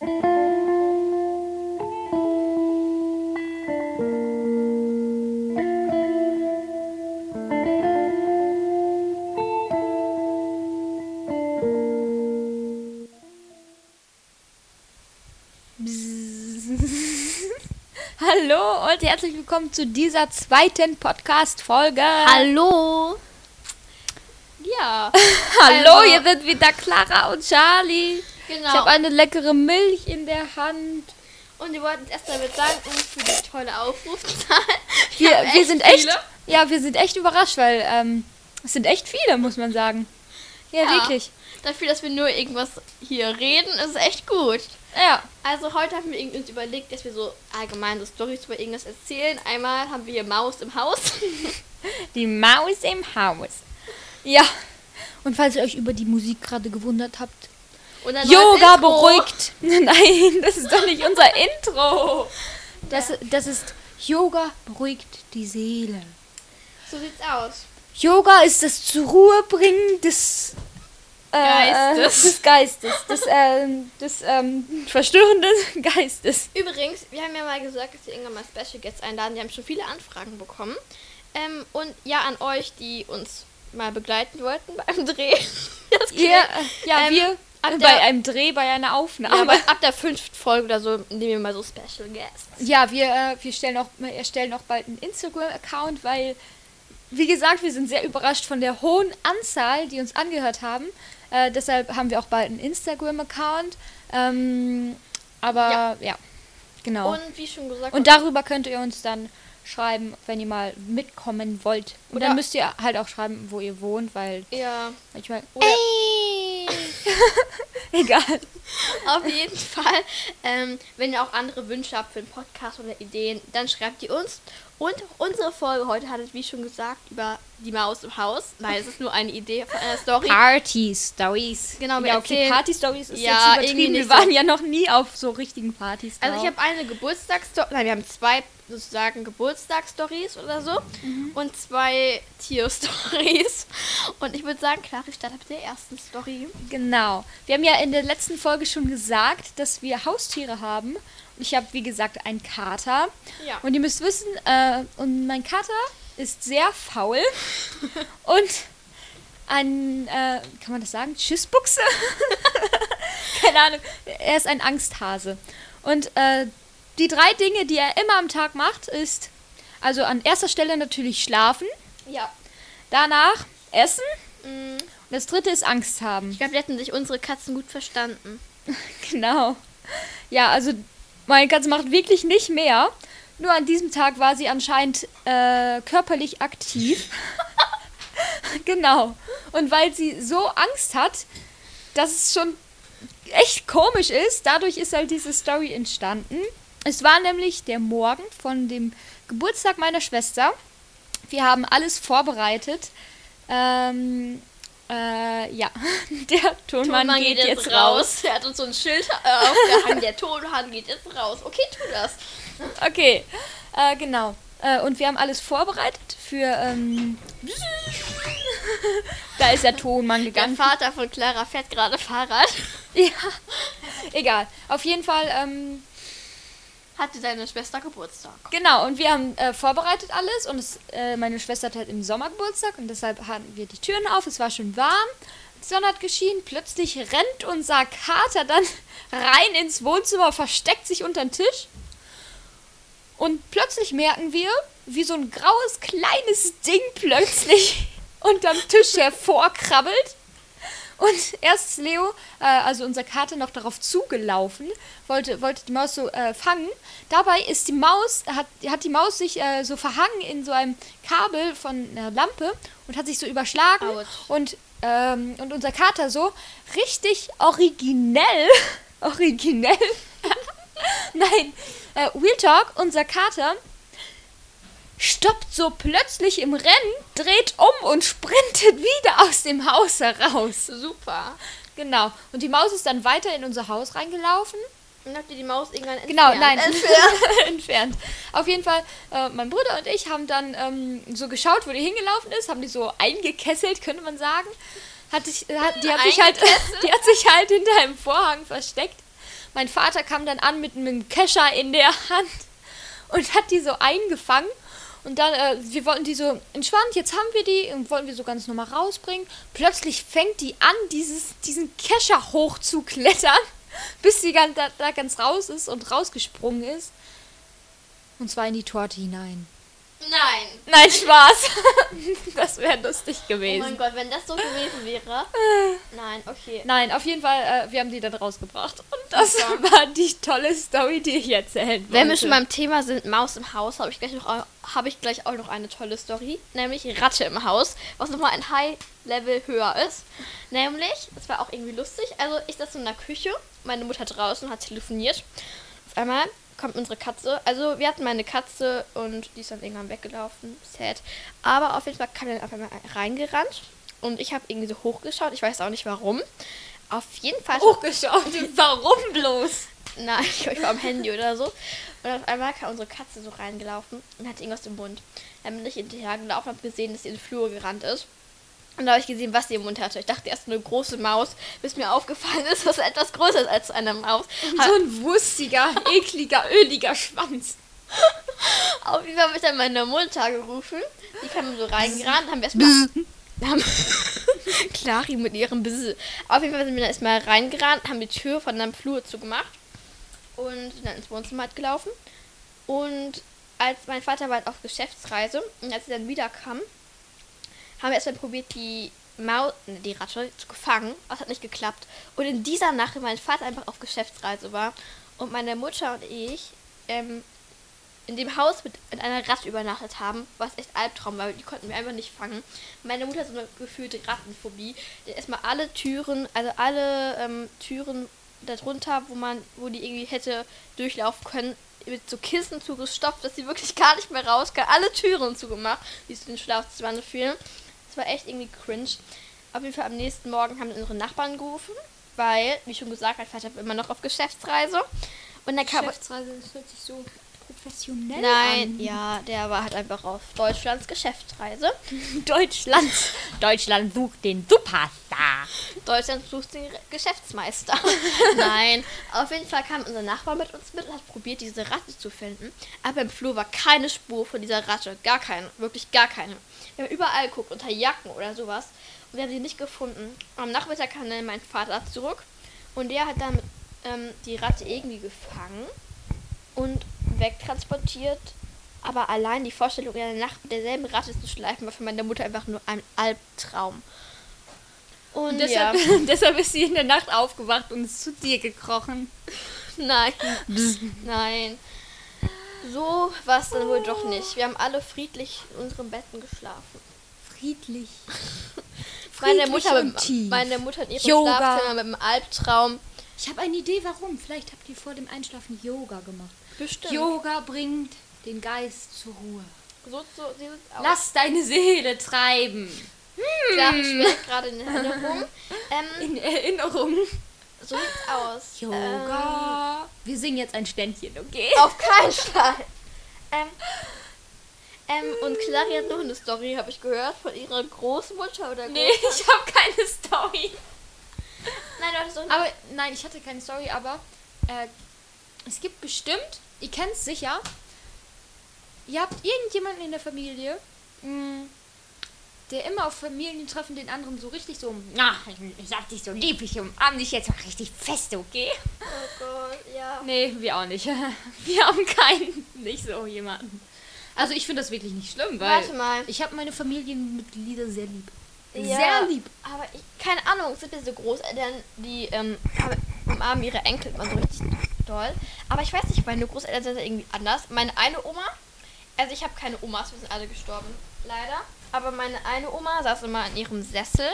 Hallo und herzlich willkommen zu dieser zweiten Podcast-Folge. Hallo. Ja. Hallo, Also- hier sind wieder Clara und Charlie. Genau. Ich habe eine leckere Milch in der Hand. und wir wollten uns erstmal bedanken für die tolle Aufrufzahl. Wir, wir sind echt, viele. ja, wir sind echt überrascht, weil ähm, es sind echt viele, muss man sagen. Ja, Ja. wirklich. Dafür, dass wir nur irgendwas hier reden, ist echt gut. Ja, Also heute haben wir uns überlegt, dass wir so allgemein so Storys über irgendwas erzählen. Einmal haben wir hier Maus im Haus. die Maus im Haus. Ja. Und falls ihr euch über die Musik gerade gewundert habt, Yoga beruhigt. Nein, das ist doch nicht unser Intro. Das, das ist Yoga beruhigt die Seele. So sieht's aus. Yoga ist das zur Ruhe bringen des äh, Geistes. des Geistes, des, ähm, des ähm, verstörenden Geistes. Übrigens, wir haben ja mal gesagt, dass wir irgendwann mal Special Guests einladen. Wir haben schon viele Anfragen bekommen. Ähm, und ja, an euch, die uns mal begleiten wollten beim Dreh. Das klingt- äh, ja, Ähm, wir ab bei der- einem Dreh, bei einer Ja, Aufnahme. aber ab der fünften Folge oder so nehmen wir mal so Special Guests. Ja, wir, äh, wir stellen auch, wir erstellen auch bald einen Instagram-Account, weil, wie gesagt, wir sind sehr überrascht von der hohen Anzahl, die uns angehört haben. Äh, deshalb haben wir auch bald einen Instagram-Account. Ähm, aber ja, Ja. genau. Und wie schon gesagt, Und darüber könnt ihr uns dann schreiben, wenn ihr mal mitkommen wollt. Und Oder- dann müsst ihr halt auch schreiben, wo ihr wohnt, weil ja, manchmal. Oder- Egal. auf jeden Fall, ähm, wenn ihr auch andere Wünsche habt für einen Podcast oder Ideen, dann schreibt ihr uns. Und unsere Folge heute hattet, wie schon gesagt, über die Maus im Haus. Nein, es ist nur eine Idee von einer Story. Party-Stories. Genau, wir ja, okay, erzählen- Party-Stories ist Ja, jetzt übertrieben. Wir waren so. ja noch nie auf so richtigen Partys. Also ich habe eine Geburtstagsstory, nein, wir haben zwei sozusagen Geburtstagsstories oder so Mhm. und zwei Tierstories. Und ich würde sagen, klar, ich starte mit der ersten Story. Genau. Wir haben ja in der letzten Folge schon gesagt, dass wir Haustiere haben. Ich habe, wie gesagt, einen Kater. Ja. Und ihr müsst wissen, äh, und mein Kater ist sehr faul. und ein, äh, kann man das sagen? Tschüssbuchse? Keine Ahnung. Er ist ein Angsthase. Und äh, die drei Dinge, die er immer am Tag macht, ist, also an erster Stelle natürlich schlafen, Ja. danach essen Mm, und das dritte ist Angst haben. Ich glaube, wir hätten sich unsere Katzen gut verstanden. Genau. Ja, also meine Katze macht wirklich nicht mehr. Nur an diesem Tag war sie anscheinend äh, körperlich aktiv. genau. Und weil sie so Angst hat, dass es schon echt komisch ist, dadurch ist halt diese Story entstanden. Es war nämlich der Morgen von dem Geburtstag meiner Schwester. Wir haben alles vorbereitet. Ähm, äh, ja, der Tonmann, geht, jetzt raus. Er hat uns so ein Schild äh, aufgehangen, der Tonmann geht jetzt raus. Okay, tu das. Okay, äh, genau. Äh, und wir haben alles vorbereitet für. Ähm, da ist der Tonmann Der gegangen. Vater von Clara fährt gerade Fahrrad. Ja, egal. Auf jeden Fall, ähm, Hatte seine Schwester Geburtstag. genau. Und wir haben äh, vorbereitet alles. Und es, äh, meine Schwester hat halt im Sommer Geburtstag. Und deshalb hatten wir die Türen auf. Es war schon warm. Die Sonne hat geschienen. Plötzlich rennt unser Kater dann rein ins Wohnzimmer, versteckt sich unter den Tisch. Und plötzlich merken wir, wie so ein graues kleines Ding plötzlich unterm Tisch hervorkrabbelt. Und erst ist Leo, äh, also unser Kater, noch darauf zugelaufen, wollte, wollte die Maus so äh, fangen. Dabei ist die Maus, hat, hat die Maus sich äh, so verhangen in so einem Kabel von einer Lampe und hat sich so überschlagen. Und, ähm, und unser Kater so richtig originell, originell, nein, äh, Real Talk, unser Kater stoppt so plötzlich im Rennen, dreht um und sprintet wieder aus dem Haus heraus. Super. Genau. Und die Maus ist dann weiter in unser Haus reingelaufen. Und habt ihr die Maus irgendwann entfernt? Genau, nein, Entfernt. entfernt. Auf jeden Fall, äh, mein Bruder und ich haben dann ähm, so geschaut, wo die hingelaufen ist, haben die so eingekesselt, könnte man sagen. Hat sich, hat, die, hat sich halt, die hat sich halt hinter einem Vorhang versteckt. Mein Vater kam dann an mit einem Kescher in der Hand und hat die so eingefangen. Und dann, äh, wir wollten die so entspannt, jetzt haben wir die und wollten wir so ganz normal rausbringen. Plötzlich fängt die an, dieses, diesen Kescher hochzuklettern, bis sie ganz, da, da ganz raus ist und rausgesprungen ist. Und zwar in die Torte hinein. Nein. Nein, Spaß. das wäre lustig Oh gewesen. mein Gott, wenn das so gewesen wäre. Nein, okay. Nein, auf jeden Fall, äh, wir haben die dann rausgebracht. Und das Super. war die tolle Story, die ich erzählen wollte. Wenn wir schon beim Thema sind, Maus im Haus, habe ich, gleich noch, habe ich gleich auch noch eine tolle Story, nämlich Ratte im Haus, was nochmal ein High-Level höher ist. Nämlich, das war auch irgendwie lustig, also ich saß in der Küche, meine Mutter draußen hat telefoniert. Auf einmal kommt unsere Katze, also wir hatten meine Katze und die ist dann irgendwann weggelaufen, sad. Aber auf jeden Fall kam dann auf einmal reingerannt und ich habe irgendwie so hochgeschaut, ich weiß auch nicht warum. Auf jeden Fall... hochgeschaut. Warum bloß? Nein, ich war am Handy oder so. Und auf einmal kam unsere Katze so reingelaufen und hatte irgendwas im Mund. Dann bin ich hinterher gelaufen und habe gesehen, dass sie in den Flur gerannt ist. Und da habe ich gesehen, was sie im Mund hatte. Ich dachte erst eine große Maus, bis mir aufgefallen ist, dass es etwas größer ist als eine Maus. So ein wustiger, ekliger, öliger Schwanz. Auf jeden Fall habe ich dann meine Mutter gerufen. Die kam so reingerannt, haben wir erstmal. haben Clari mit ihrem Biss. Auf jeden Fall sind wir dann erstmal reingerannt, haben die Tür von einem Flur zugemacht und sind dann ins Wohnzimmer halt gelaufen. Und als mein Vater war halt auf Geschäftsreise und als er dann wiederkam, haben wir erstmal probiert, die Maus, ne, die Ratte zu gefangen. Das hat nicht geklappt. Und in dieser Nacht, wenn mein Vater einfach auf Geschäftsreise war und meine Mutter und ich ähm, in dem Haus mit, mit einer Ratte übernachtet haben, was echt Albtraum war, die konnten wir einfach nicht fangen. Meine Mutter hat so eine gefühlte Rattenphobie. Die hat erstmal alle Türen, also alle ähm, Türen darunter, wo man, wo die irgendwie hätte durchlaufen können, mit so Kissen zugestopft, dass sie wirklich gar nicht mehr raus kann. Alle Türen zugemacht, die zu den Schlafzimmern führen. War echt irgendwie cringe. Auf jeden Fall am nächsten Morgen haben unsere Nachbarn gerufen, weil, wie schon gesagt, mein Vater war immer noch auf Geschäftsreise. Und dann kam Geschäftsreise, das hört sich so professionell Nein, an. ja, der war halt einfach auf Deutschlands Geschäftsreise. Deutschland. Deutschland sucht den Superstar. Deutschland sucht den Re- Geschäftsmeister. Nein, auf jeden Fall kam unser Nachbar mit uns mit und hat probiert, diese Ratte zu finden. Aber im Flur war keine Spur von dieser Ratte. Gar keine. Wirklich gar keine. Wir haben überall geguckt, unter Jacken oder sowas. Und wir haben sie nicht gefunden. Am Nachmittag kam dann mein Vater zurück. Und der hat dann ähm, die Ratte irgendwie gefangen und wegtransportiert. Aber allein die Vorstellung, in der Nacht mit derselben Ratte zu schleifen, war für meine Mutter einfach nur ein Albtraum. Und, Und ja, deshalb, deshalb ist sie in der Nacht aufgewacht und ist zu dir gekrochen. nein, nein. So war es dann wohl doch nicht. Wir haben alle friedlich in unseren Betten geschlafen. Friedlich. Meine Friedlich Mutter, und mit, tief. meine Mutter in ihrem Yoga. Schlafzimmer mit einem Albtraum. Ich habe eine Idee, warum. Vielleicht habt ihr vor dem Einschlafen Yoga gemacht. Bestimmt. Yoga bringt den Geist zur Ruhe. So, so sieht es aus. Lass deine Seele treiben. Klar, ich schwelge gerade in Erinnerung. Ähm, In Erinnerung. so sieht's aus. Yoga. Wir singen jetzt ein Ständchen, okay? Ähm, auf keinen Fall. Ähm, ähm, und Clary hat noch eine Story, habe ich gehört, von ihrer Großmutter oder Nee, Großvater. ich habe keine Story. Nein, du hattest doch Aber nein, ich hatte keine Story, aber äh, es gibt bestimmt, ihr kennt es sicher, ihr habt irgendjemanden in der Familie, mh, der immer auf Familientreffen den anderen so richtig so, na, ich, hab dich so lieb, ich umarm dich jetzt mal richtig fest, okay? Oh Gott, ja. Nee, wir auch nicht. Wir haben keinen, nicht so jemanden. Also ich finde das wirklich nicht schlimm, weil Warte mal. ich habe meine Familienmitglieder sehr lieb. Ja, Sehr lieb. Aber ich, keine Ahnung, sind diese Großeltern, die ähm, umarmen ihre Enkel immer so richtig doll. Aber ich weiß nicht, meine Großeltern sind irgendwie anders. Meine eine Oma, also ich habe keine Omas, wir sind alle gestorben, leider. Aber meine eine Oma saß immer in ihrem Sessel.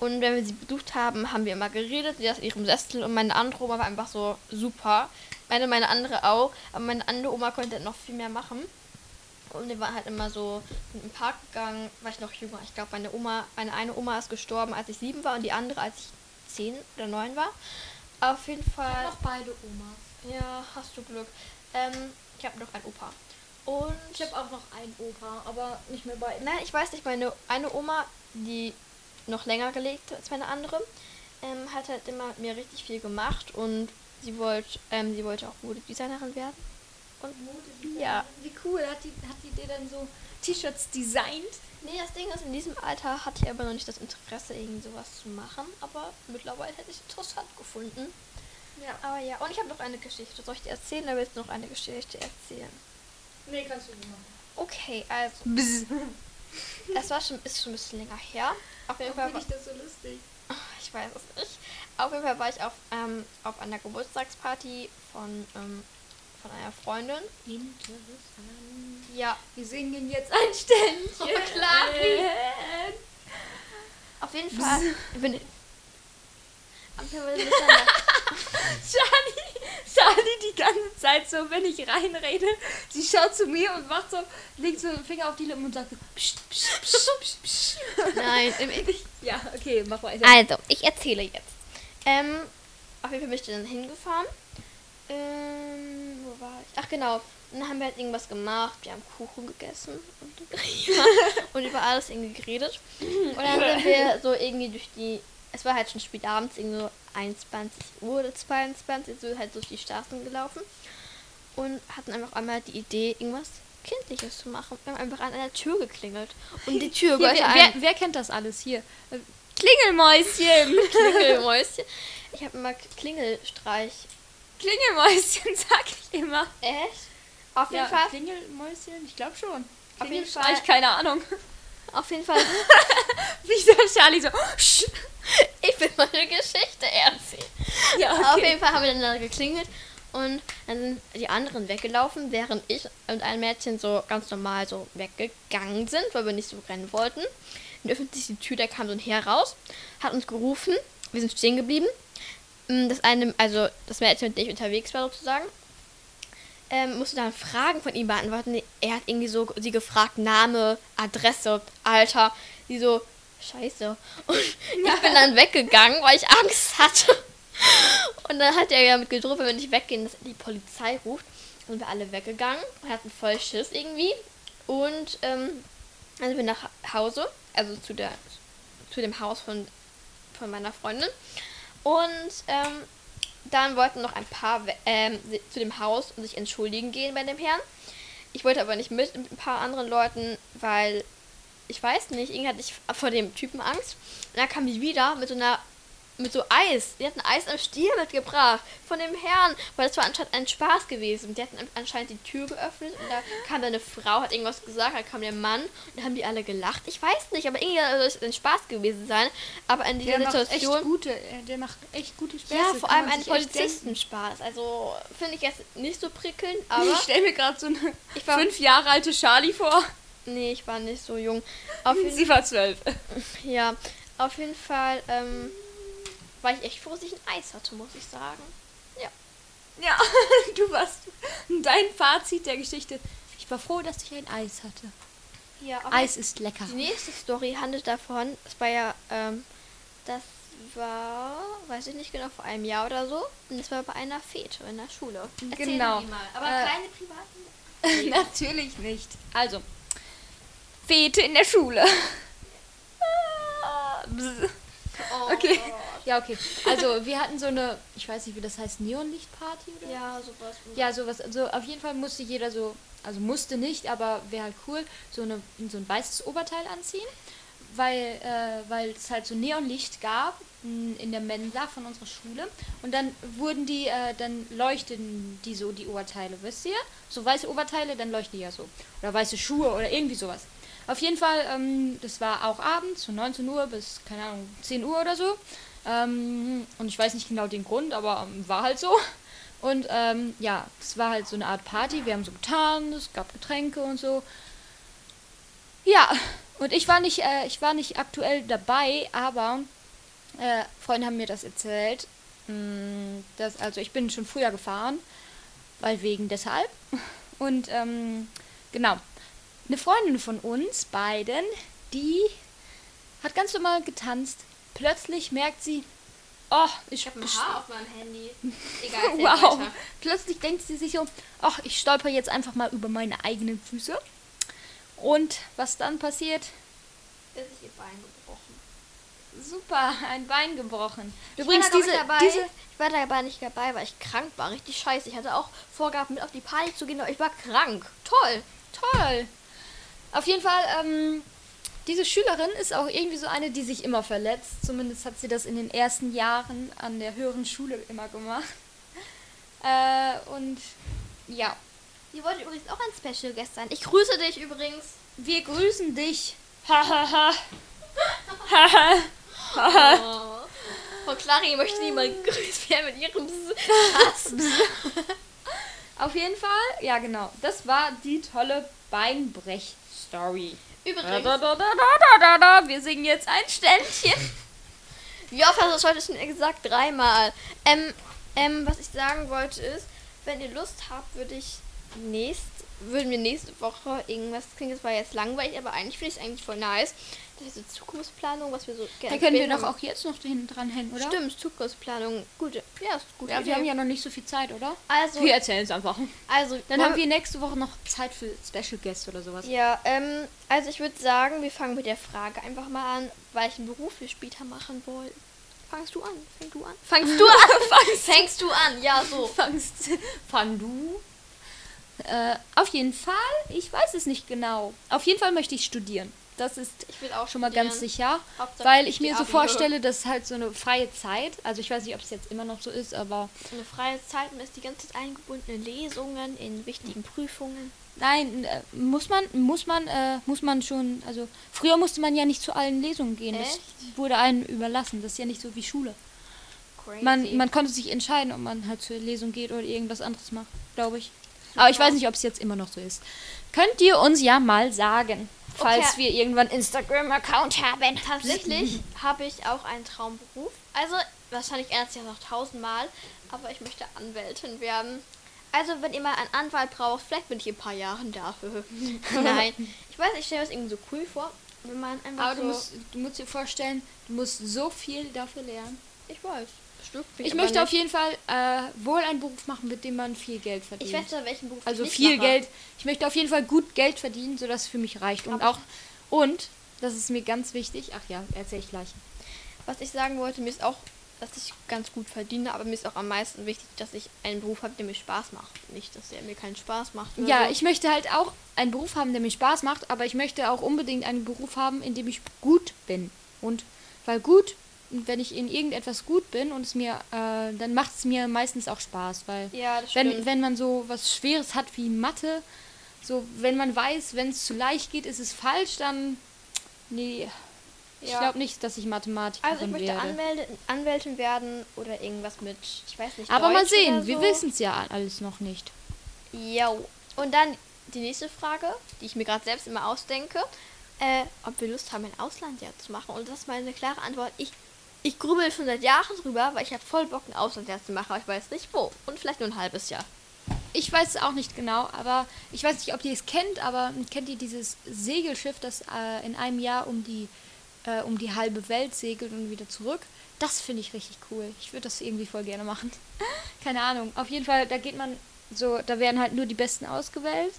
Und wenn wir sie besucht haben, haben wir immer geredet. Sie saß in ihrem Sessel und meine andere Oma war einfach so super. Meine, meine andere auch. Aber meine andere Oma konnte noch viel mehr machen. Und wir waren halt immer so in den Park gegangen, war ich noch jünger. Ich glaube, meine Oma, meine eine Oma ist gestorben, als ich sieben war und die andere, als ich zehn oder neun war. Auf jeden Fall. Noch beide Omas. Ja, hast du Glück. Ähm, ich habe noch einen Opa. Und Ich habe auch noch einen Opa, aber nicht mehr bei. Nein, ich weiß nicht, meine eine Oma, die noch länger gelebt hat als meine andere, ähm, hat halt immer mit mir richtig viel gemacht und sie wollte, ähm, sie wollte auch Modedesignerin werden. Mode, Ja. Wie cool. Hat die, hat die dir dann so T-Shirts designt? Nee, das Ding ist, in diesem Alter hatte ich aber noch nicht das Interesse, irgend sowas zu machen. Aber mittlerweile hätte ich es interessant gefunden. Ja. Aber ja, und ich habe noch eine Geschichte. Soll ich dir erzählen oder willst du noch eine Geschichte erzählen? Nee, kannst du nicht machen. Okay, also, Bzz. es war schon, ist schon ein bisschen länger her. Auf jeden Fall Finde war, ich das so lustig. ich weiß es nicht. Auf jeden Fall war ich auf, ähm, auf einer Geburtstagsparty von, ähm, von einer Freundin. Interessant. Ja, Wir singen jetzt ein Ständchen. Oh, klar. Äh. auf jeden Fall. Bin ich, wir dann- Charlie, Charlie die ganze Zeit so, wenn ich reinrede, sie schaut zu mir und macht so, legt so den Finger auf die Lippen und sagt so, psst, psst, psst, psst, psst. Nein, im, Ja, okay, mach weiter. Also, ich erzähle jetzt. Ähm, auf jeden Fall bin ich dann hingefahren. Ähm, wo war ich? Ach genau. Und dann haben wir halt irgendwas gemacht. Wir haben Kuchen gegessen und, und über alles irgendwie geredet. Und dann sind wir so irgendwie durch die. Es war halt schon spät abends, irgendwie so 21 Uhr oder 22, so halt durch die Straßen gelaufen. Und hatten einfach einmal die Idee, irgendwas Kindliches zu machen. Wir haben einfach an einer Tür geklingelt. Und die Tür Hier, wer, wer, wer kennt das alles hier? Äh, Klingelmäuschen. Klingelmäuschen. Ich habe immer Klingelstreich. Klingelmäuschen, sag ich immer. Echt? Auf jeden Ja, Fall. Klingelmäuschen, ich glaube schon. Auf jeden Fall. keine Ahnung. Auf jeden Fall. Wie der Charlie so, "Sch." Ich will mal eine Geschichte erzählen. Ja, Auf jeden Fall haben wir dann da geklingelt und dann sind die anderen weggelaufen, während ich und ein Mädchen so ganz normal so weggegangen sind, weil wir nicht so rennen wollten. Dann öffnet sich die Tür, da kam so ein Herr raus, hat uns gerufen, wir sind stehen geblieben. Mm, Das eine, also das Mädchen, mit dem ich unterwegs war sozusagen, ähm, musste dann Fragen von ihm beantworten. Er hat irgendwie so sie gefragt, Name, Adresse, Alter. Sie so, scheiße. Und ich bin dann weggegangen, weil ich Angst hatte. Und dann hat er ja mit gedroht, wenn wir nicht weggehen, dass er die Polizei ruft. Dann sind wir alle weggegangen und hatten voll Schiss irgendwie. Und ähm, dann sind wir nach Hause, also zu der zu dem Haus von, von meiner Freundin. Und ähm, dann wollten noch ein paar ähm, zu dem Haus und sich entschuldigen gehen bei dem Herrn. Ich wollte aber nicht mit, ein paar anderen Leuten, weil ich weiß nicht, irgendwie hatte ich vor dem Typen Angst. Und dann kam die wieder mit so einer mit so Eis. Die hatten Eis am Stiel mitgebracht von dem Herrn, weil das war anscheinend ein Spaß gewesen. Die hatten an- anscheinend die Tür geöffnet und da kam da eine Frau, hat irgendwas gesagt, da kam der Mann und dann haben die alle gelacht. Ich weiß nicht, aber irgendwie soll es ein Spaß gewesen sein. Aber in dieser Der macht echt Situation. gute, äh, der macht echt gute Späße. Ja, vor allem man ein sich echt denken. Polizistenspaß. Also finde ich jetzt nicht so prickelnd, Aber ich stelle mir gerade so eine Ich war- fünf Jahre alte Charlie vor. nee, ich war nicht so jung. Auf Sie war zwölf. ja, auf jeden Fall ähm, war ich echt froh, dass ich ein Eis hatte, muss ich sagen. Ja. Ja, du warst. Dein Fazit der Geschichte. Ich war froh, dass ich ein Eis hatte. Ja, Eis ist lecker. Die nächste Story handelt davon, es war ja, ähm, das war, weiß ich nicht genau, vor einem Jahr oder so. Und es war bei einer Fete in der Schule. Erzähl Genau. Aber Äh, keine privaten. Natürlich nicht. Also, Fete in der Schule. Ah. Oh Okay. Ja, okay. Also, wir hatten so eine, ich weiß nicht, wie das heißt, Neonlichtparty oder? Ja, sowas. Ja, sowas. Also auf jeden Fall musste jeder so, also musste nicht, aber wäre halt cool, so, eine, so ein weißes Oberteil anziehen, weil, äh, weil es halt so Neonlicht gab mh, in der Mensa von unserer Schule. Und dann wurden die, äh, dann leuchten die so, die Oberteile, wisst ihr? So weiße Oberteile, dann leuchten die ja so. Oder weiße Schuhe oder irgendwie sowas. Auf jeden Fall, ähm, das war auch abends, von 19 Uhr bis, keine Ahnung, 10 Uhr oder so. Ähm, und ich weiß nicht genau den Grund, aber ähm, war halt so. Und ähm, ja, es war halt so eine Art Party. Wir haben so getan, es gab Getränke und so. Ja, und ich war nicht, äh, ich war nicht aktuell dabei, aber äh, Freunde haben mir das erzählt. Mm, Das, also ich bin schon früher gefahren, weil wegen deshalb. Und ähm, genau, eine Freundin von uns beiden, die hat ganz normal getanzt. Plötzlich merkt sie, oh, ich, Ich habe ein Haar auf meinem Handy. Egal, Wow. weiter. Plötzlich denkt sie sich so, ach, ich stolper jetzt einfach mal über meine eigenen Füße. Und was dann passiert? Ist ihr Bein gebrochen. super, ein Bein gebrochen. Übrigens, Ich da diese, diese, ich war dabei nicht dabei, weil ich krank war. Richtig scheiße. Ich hatte auch vorgehabt, mit auf die Party zu gehen, aber ich war krank. Toll. Toll. Auf jeden Fall, ähm, diese Schülerin ist auch irgendwie so eine, die sich immer verletzt. Zumindest hat sie das in den ersten Jahren an der höheren Schule immer gemacht. Äh, und ja, Die wollte übrigens auch ein Special Guest sein. Ich grüße dich übrigens. wir grüßen dich. Hahaha. Haha. Oh. Frau Clary möchte niemand grüßt werden mit ihrem Hass. Auf jeden Fall, ja genau, das war die tolle Beinbrech-Story. Übrigens, da, da, da. Wir singen jetzt ein Ständchen. wie oft hast du das heute schon gesagt? Dreimal. Ähm, ähm, was ich sagen wollte ist, wenn ihr Lust habt, würde ich nächst, würden wir nächste Woche irgendwas, klingt das war jetzt langweilig, aber eigentlich finde ich es eigentlich voll nice. Das ist so Zukunftsplanung, was wir so Da gerne können wir doch auch jetzt noch hinten dran hängen, oder? Stimmt, Zukunftsplanung. Gute. Ja, ist gut. Ja, wir haben ja noch nicht so viel Zeit, oder? also, Wir erzählen es einfach. also Dann haben wir nächste Woche noch Zeit für Special Guest oder sowas. Ja, ähm, also ich würde sagen, wir fangen mit der Frage einfach mal an, welchen Beruf wir später machen wollen. Fangst du an? Fängst du an? Fangst du an? Fängst du an? Ja, so. Fangst, fang du. Äh, auf jeden Fall, ich weiß es nicht genau. Auf jeden Fall möchte ich studieren. Das ist Ich will auch schon mal ganz sicher. Hauptsache Weil ich mir so Abi. vorstelle, dass halt so eine freie Zeit, also ich weiß nicht, ob es jetzt immer noch so ist, aber Eine freie Zeit, man ist die ganze Zeit eingebunden in Lesungen, in wichtigen Prüfungen. nein, äh, muss man, muss man, äh, muss man schon, also früher musste man ja nicht zu allen Lesungen gehen. Das Echt? wurde einem überlassen. Das ist ja nicht so wie Schule. Crazy. Man, man konnte sich entscheiden, ob man halt zur Lesung geht oder irgendwas anderes macht, glaube ich. Aber ich weiß nicht, ob es jetzt immer noch so ist. Könnt ihr uns ja mal sagen, falls Okay. wir irgendwann Instagram-Account haben. Tatsächlich habe ich auch einen Traumberuf. Also, wahrscheinlich sich das noch tausendmal, aber ich möchte Anwältin werden. Also, wenn ihr mal einen Anwalt braucht, vielleicht bin ich in ein paar Jahren dafür. Nein, ich weiß, ich stelle mir das irgendwie so cool vor, wenn man einfach Aber so... du musst, du musst dir vorstellen, du musst so viel dafür lernen. ich weiß, Stück Ich möchte auf jeden Fall äh, wohl einen Beruf machen, mit dem man viel Geld verdient. Ich weiß ja, welchen Beruf also ich viel mache. Geld. Ich möchte auf jeden Fall gut Geld verdienen, sodass es für mich reicht. Und auch, und, das ist mir ganz wichtig, ach ja, erzähle ich gleich. Was ich sagen wollte, mir ist auch, dass ich ganz gut verdiene, aber mir ist auch am meisten wichtig, dass ich einen Beruf habe, der mir Spaß macht. Nicht, dass der mir keinen Spaß macht. Ja, so. ich möchte halt auch einen Beruf haben, der mir Spaß macht, aber ich möchte auch unbedingt einen Beruf haben, in dem ich gut bin. Und weil gut, wenn ich in irgendetwas gut bin und es mir, äh, dann macht es mir meistens auch Spaß, weil Ja, wenn, wenn man so was Schweres hat wie Mathe, so wenn man weiß, wenn es zu leicht geht, ist es falsch, dann nee, ich Ja. glaube nicht, dass ich Mathematikerin Also ich möchte werde. Anwältin werden oder irgendwas mit, ich weiß nicht. Aber mal Deutsch oder sehen, so. wir wissen es ja alles noch nicht. Jo. Und dann die nächste Frage, die ich mir gerade selbst immer ausdenke, äh, ob wir Lust haben, ein Auslandsjahr zu machen. Und das ist meine klare Antwort. Ich, ich grübel schon seit Jahren drüber, weil ich habe voll Bock, ein Auslandsjahr zu machen, aber ich weiß nicht wo. Und vielleicht nur ein halbes Jahr. Ich weiß es auch nicht genau, aber ich weiß nicht, ob ihr es kennt, aber kennt ihr dieses Segelschiff, das äh, in einem Jahr um die, äh, um die halbe Welt segelt und wieder zurück? Das finde ich richtig cool. Ich würde das irgendwie voll gerne machen. Keine Ahnung. Auf jeden Fall, da geht man so, da werden halt nur die Besten ausgewählt.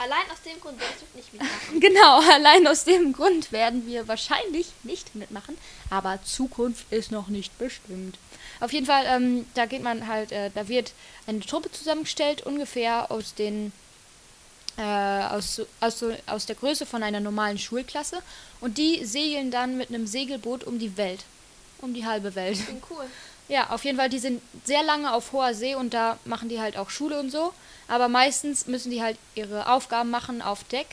Allein aus dem Grund werde ich nicht mitmachen. Genau, allein aus dem Grund werden wir wahrscheinlich nicht mitmachen, aber Zukunft ist noch nicht bestimmt. Auf jeden Fall, ähm, da geht man halt, äh, da wird eine Truppe zusammengestellt, ungefähr aus den, äh, aus, aus, aus der Größe von einer normalen Schulklasse und die segeln dann mit einem Segelboot um die Welt, um die halbe Welt. Klingt cool. Ja, auf jeden Fall, die sind sehr lange auf hoher See und da machen die halt auch Schule und so. Aber meistens müssen die halt ihre Aufgaben machen auf Deck,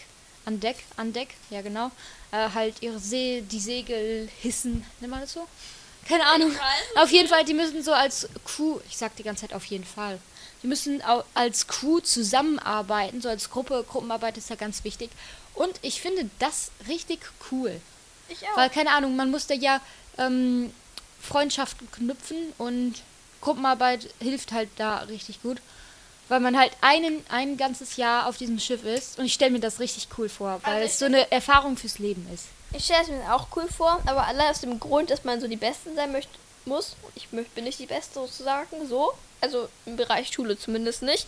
an Deck, an Deck, ja genau. Äh, halt ihre See, die Segel hissen, nennt man das so? Keine Ahnung. Auf jeden Fall, die müssen so als Crew, ich sag die ganze Zeit auf jeden Fall, die müssen als Crew zusammenarbeiten, so als Gruppe. Gruppenarbeit ist ja ganz wichtig. Und ich finde das richtig cool. Ich auch. Weil, keine Ahnung, man muss da ja ähm, Freundschaften knüpfen und Gruppenarbeit hilft halt da richtig gut. Weil man halt einen, ein ganzes Jahr auf diesem Schiff ist. Und ich stelle mir das richtig cool vor, weil Also es so eine Erfahrung fürs Leben ist. Ich stelle es mir auch cool vor, aber allein aus dem Grund, dass man so die Besten sein möchte, muss. Ich bin nicht die Beste sozusagen, so. Also im Bereich Schule zumindest nicht.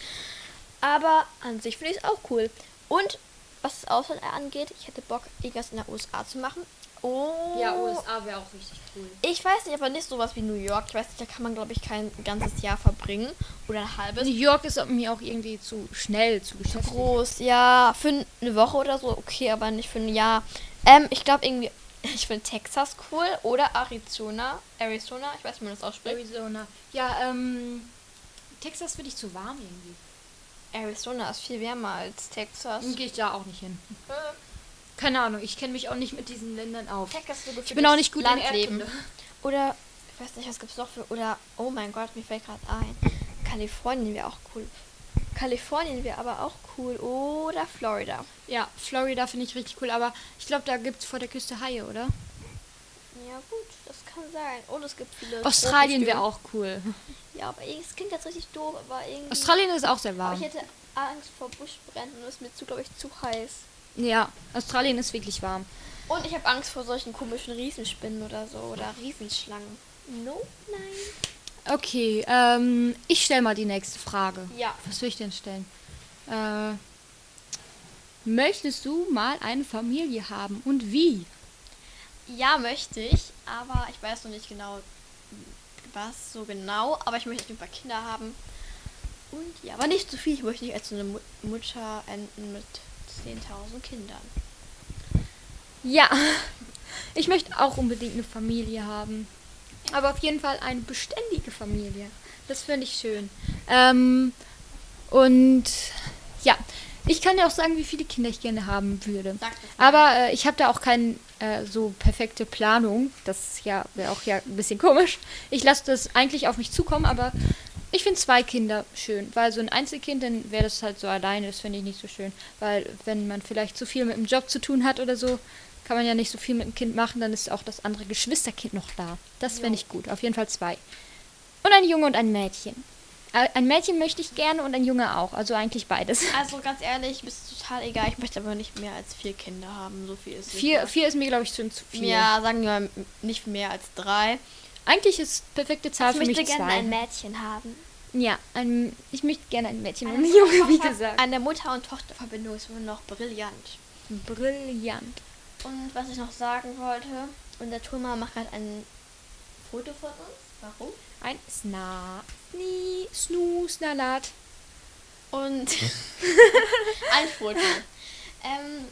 Aber an sich finde ich es auch cool. Und was das Ausland angeht, ich hätte Bock, irgendwas in der USA zu machen. Oh. Ja, USA wäre auch richtig cool. Ich weiß nicht, aber nicht sowas wie New York. Ich weiß nicht, da kann man, glaube ich, kein ganzes Jahr verbringen. Oder ein halbes. New York ist mir auch irgendwie zu schnell, zu beschäftigt. groß. Ja, für eine Woche oder so, okay, aber nicht für ein Jahr. Ähm, ich glaube irgendwie, ich finde Texas cool oder Arizona. Arizona, ich weiß nicht, wie man das ausspricht. Arizona. Ja, ähm, Texas finde ich zu warm irgendwie. Arizona ist viel wärmer als Texas. Dann gehe ich da auch nicht hin. Keine Ahnung, ich kenne mich auch nicht mit diesen Ländern auf. Ich bin auch nicht gut in Landleben. Erdkunde. Oder, ich weiß nicht, was gibt's noch für, oder, oh mein Gott, mir fällt gerade ein. Kalifornien wäre auch cool. Kalifornien wäre aber auch cool. Oder Florida. Ja, Florida finde ich richtig cool, aber ich glaube, da gibt es vor der Küste Haie, oder? Ja gut, das kann sein. Und es gibt viele. Australien wäre auch cool. Ja, aber es klingt jetzt richtig doof, aber irgendwie. Australien ist auch sehr Aber ich warm. hätte Angst vor Buschbränden und es ist mir zu, glaube ich, zu heiß. Ja, Australien ist wirklich warm. Und ich habe Angst vor solchen komischen Riesenspinnen oder so oder Riesenschlangen. No, nein. Okay, ähm, ich stelle mal die nächste Frage. Ja. Was will ich denn stellen? Äh, möchtest du mal eine Familie haben und wie? Ja, möchte ich, aber ich weiß noch nicht genau, was so genau. Aber ich möchte auf jeden Fall Kinder haben. Und ja, aber nicht zu viel. Ich möchte nicht als so eine Mu Mutter enden mit 10.000 Kindern. Ja, ich möchte auch unbedingt eine Familie haben. Aber auf jeden Fall eine beständige Familie. Das finde ich schön. Ähm, und ja, ich kann dir auch sagen, wie viele Kinder ich gerne haben würde. Aber äh, ich habe da auch keine äh, so perfekte Planung. Das ist ja wäre auch ja ein bisschen komisch. Ich lasse das eigentlich auf mich zukommen, aber ich finde zwei Kinder schön. Weil so ein Einzelkind, dann wäre das halt so alleine. Das finde ich nicht so schön. Weil wenn man vielleicht zu viel mit dem Job zu tun hat oder so, kann man ja nicht so viel mit dem Kind machen. Dann ist auch das andere Geschwisterkind noch da. Das fände ich gut. Auf jeden Fall zwei. Und ein Junge und ein Mädchen. Äh, Ein Mädchen möchte ich gerne und ein Junge auch. Also eigentlich beides. Also ganz ehrlich, mir ist total egal. Ich möchte aber nicht mehr als vier Kinder haben. So viel ist Vier, sicher. vier ist mir, glaube ich, schon zu viel. Ja, sagen wir mal nicht mehr als drei. Eigentlich ist perfekte Zahl für mich zwei. Mädchen haben. ja, ein, ich möchte gerne ein Mädchen und ein Junge, wie Mutter- gesagt. Eine Mutter- und Tochterverbindung ist immer noch brillant. Brillant. Und was ich noch sagen wollte, unser Turma macht gerade ein Foto von uns. Warum? Ein Sna, Sni, Snu, Snalat. Und ein Foto. Ähm,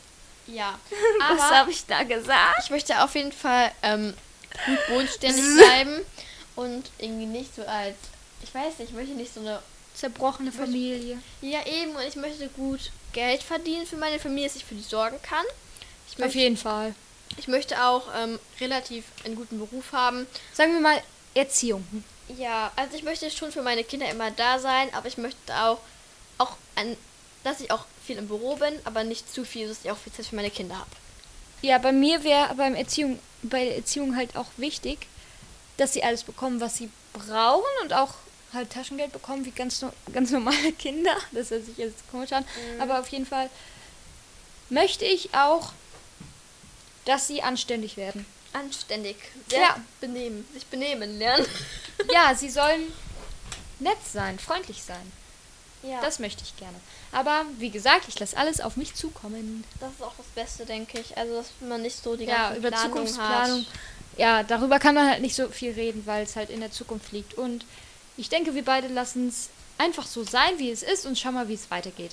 ja. Was Aber habe ich da gesagt? ich möchte auf jeden Fall ähm, gut bodenständig bleiben und irgendwie nicht so als, ich weiß nicht, ich möchte nicht so eine, Zerbrochene Familie. ja eben, und ich möchte gut Geld verdienen für meine Familie, dass ich für die sorgen kann. Ich Auf möchte, jeden Fall. ich möchte auch ähm, relativ einen guten Beruf haben. Sagen wir mal Erziehung. Ja, also ich möchte schon für meine Kinder immer da sein, aber ich möchte auch, auch ein, dass ich auch viel im Büro bin, aber nicht zu viel, dass ich auch viel Zeit für meine Kinder habe. Ja, bei mir wäre beim Erziehung, bei der Erziehung halt auch wichtig, dass sie alles bekommen, was sie brauchen und auch halt Taschengeld bekommen, wie ganz, ganz normale Kinder. Das hört sich jetzt komisch an. Mhm. Aber auf jeden Fall möchte ich auch, dass sie anständig werden. Anständig. Sehr Ja. benehmen. Sich benehmen lernen. Ja, sie sollen nett sein, freundlich sein. Ja. Das möchte ich gerne. Aber wie gesagt, ich lasse alles auf mich zukommen. das ist auch das Beste, denke ich. Also, dass man nicht so die Ja, ganze über Planung Zukunftsplanung. hat. Ja, darüber kann man halt nicht so viel reden, weil es halt in der Zukunft liegt. Und ich denke, wir beide lassen es einfach so sein, wie es ist und schauen mal, wie es weitergeht.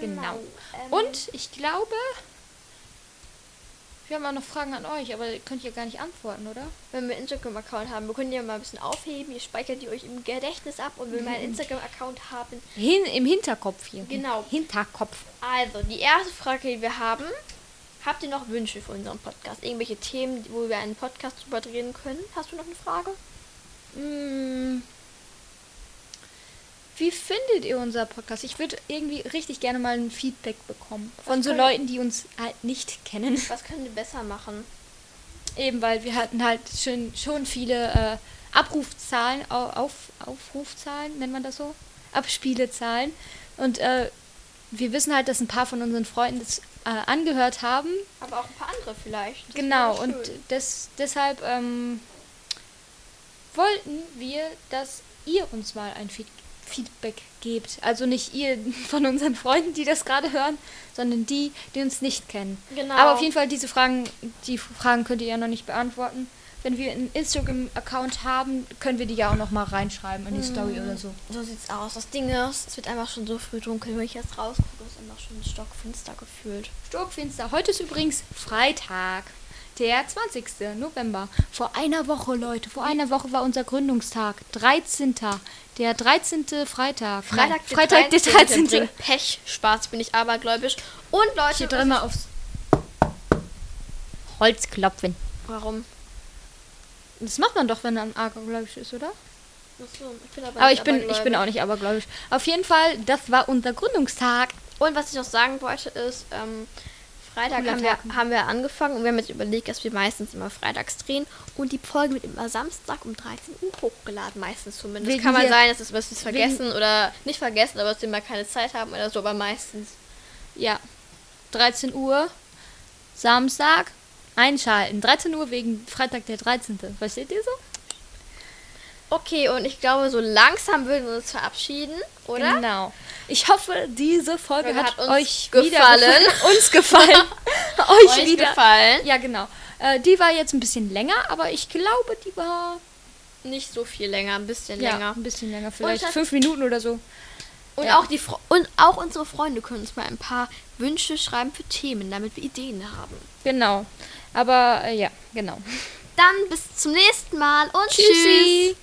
Genau. Ähm, Und ich glaube, wir haben auch noch Fragen an euch, aber ihr könnt ja gar nicht antworten, oder? wenn wir einen Instagram-Account haben, wir können die ja mal ein bisschen aufheben. Ihr speichert die euch im Gedächtnis ab und wenn wir einen Instagram-Account haben. Hin, Im Hinterkopf hier. Genau. Hinterkopf. Also, die erste Frage, die wir haben. Habt ihr noch Wünsche für unseren Podcast? Irgendwelche Themen, wo wir einen Podcast drüber drehen können? Hast du noch eine Frage? Mm. Wie findet ihr unser Podcast? Ich würde irgendwie richtig gerne mal ein Feedback bekommen. Von Was so Leuten, die uns halt nicht kennen. Was können wir besser machen? Eben, weil wir hatten halt schon, schon viele äh, Abrufzahlen, au- auf, Aufrufzahlen, nennt man das so? Abspielezahlen. Und äh, wir wissen halt, dass ein paar von unseren Freunden das äh, angehört haben. Aber auch ein paar andere vielleicht. Das genau, und des, deshalb ähm, wollten wir, dass ihr uns mal ein Feed Feedback gebt. Also nicht ihr von unseren Freunden, die das gerade hören, sondern die, die uns nicht kennen. Genau. Aber auf jeden Fall diese Fragen, die Fragen könnt ihr ja noch nicht beantworten. Wenn wir einen Instagram-Account haben, können wir die ja auch noch mal reinschreiben in die Story oder so. So sieht's aus. Das Ding ist, es wird einfach schon so früh dunkel. Wenn ich jetzt rausgucke, ist einfach schon stockfinster gefühlt. Stockfinster. Heute ist übrigens Freitag, der 20. November. Vor einer Woche, Leute, vor einer Woche war unser Gründungstag. 13. Der 13. Freitag. Freitag, der Freitag, der 13. bringt Pech, Spaß, bin ich abergläubisch. Und Leute, Hier drin mal aufs Holz klopfen. warum? Das macht man doch, wenn man abergläubisch ist, oder? Achso, ich bin aber, Aber ich bin, ich bin auch nicht abergläubisch. Auf jeden Fall, das war unser Gründungstag. Und was ich noch sagen wollte ist, ähm, Freitag haben wir, haben wir angefangen und wir haben jetzt überlegt, dass wir meistens immer freitags drehen und die Folge wird immer Samstag um 13 Uhr hochgeladen, meistens zumindest. Wegen Kann mal hier- sein, dass es was wir es vergessen oder nicht vergessen, aber dass wir mal keine Zeit haben oder so, aber meistens. Ja. 13 Uhr. Samstag. Einschalten. 13 Uhr wegen Freitag der 13. Versteht ihr so? Okay, und ich glaube, so langsam würden wir uns verabschieden, oder? Genau. Ich hoffe, diese Folge hat, hat euch gefallen. wieder gefallen. uns gefallen. euch Euch wieder. gefallen? Ja, genau. Äh, die war jetzt ein bisschen länger, aber ich glaube, die war Nicht so viel länger, ein bisschen ja, länger. ein bisschen länger. Vielleicht das- fünf Minuten oder so. Und Ja. auch die Fre und auch unsere Freunde können uns mal ein paar Wünsche schreiben für Themen, damit wir Ideen haben. Genau. Aber äh, ja, genau. Dann bis zum nächsten Mal und tschüss. Tschüssi.